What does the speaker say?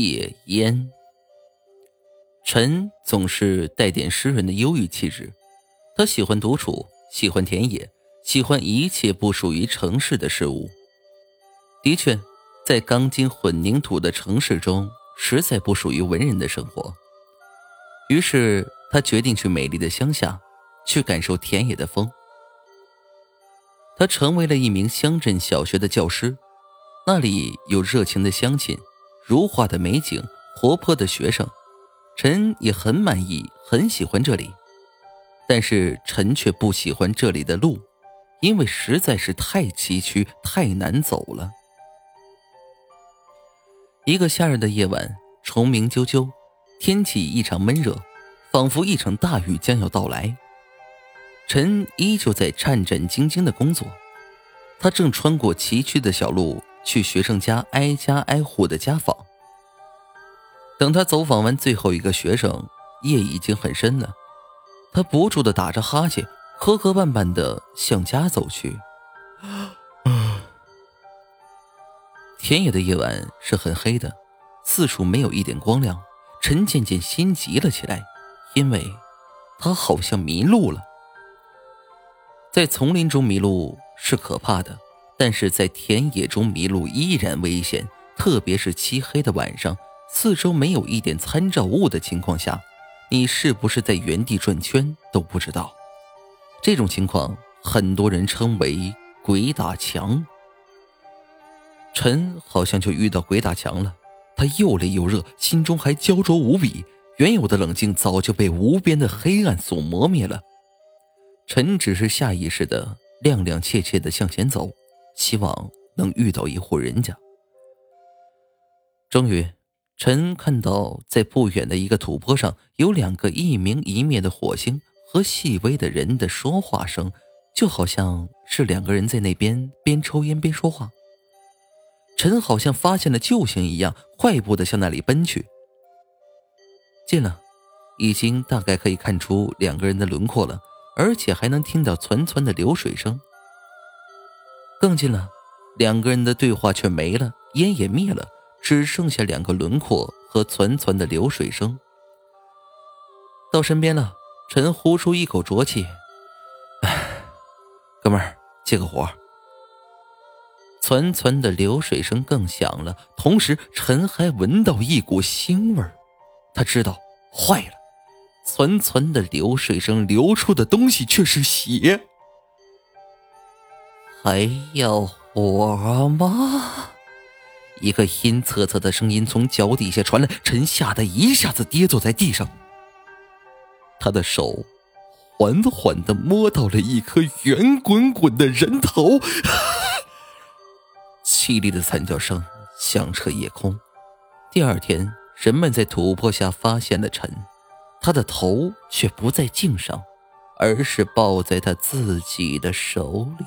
戒烟。陈总是带点诗人的忧郁气质，他喜欢独处，喜欢田野，喜欢一切不属于城市的事物。的确，在钢筋混凝土的城市中，实在不属于文人的生活。于是，他决定去美丽的乡下，去感受田野的风。他成为了一名乡镇小学的教师，那里有热情的乡亲，如画的美景，活泼的学生。陈也很满意，很喜欢这里，但是陈却不喜欢这里的路，因为实在是太崎岖、太难走了。一个夏日的夜晚，虫鸣啾啾，天气异常闷热，仿佛一场大雨将要到来。陈依旧在战战兢兢的工作，他正穿过崎岖的小路，去学生家挨家挨户的家访。等他走访完最后一个学生，夜已经很深了。他不住的打着哈欠，磕磕绊绊的向家走去。田野的夜晚是很黑的，四处没有一点光亮。陈渐渐心急了起来，因为他好像迷路了。在丛林中迷路是可怕的，但是在田野中迷路依然危险，特别是漆黑的晚上。四周没有一点参照物的情况下，你是不是在原地转圈都不知道。这种情况，很多人称为“鬼打墙”。陈好像就遇到鬼打墙了，他又累又热，心中还焦灼无比，原有的冷静早就被无边的黑暗所磨灭了。陈只是下意识的踉踉跄跄的向前走，希望能遇到一户人家。终于。陈看到，在不远的一个土坡上，有两个一明一灭的火星和细微的人的说话声，就好像是两个人在那边边抽烟边说话。陈好像发现了救星一样，快步的向那里奔去。近了，已经大概可以看出两个人的轮廓了，而且还能听到潺潺的流水声。更近了，两个人的对话却没了，烟也灭了。只剩下两个轮廓和淙淙的流水声。到身边了，陈呼出一口浊气：“哎，哥们儿，借个火。”淙淙的流水声更响了，同时陈还闻到一股腥味儿。他知道坏了，淙淙的流水声流出的东西却是血。还要火吗？一个阴恻恻的声音从脚底下传来，陈吓得一下子跌坐在地上。他的手缓缓的摸到了一颗圆滚滚的人头，凄厉的惨叫声响彻夜空。第二天，人们在土坡下发现了陈，他的头却不在颈上，而是抱在他自己的手里。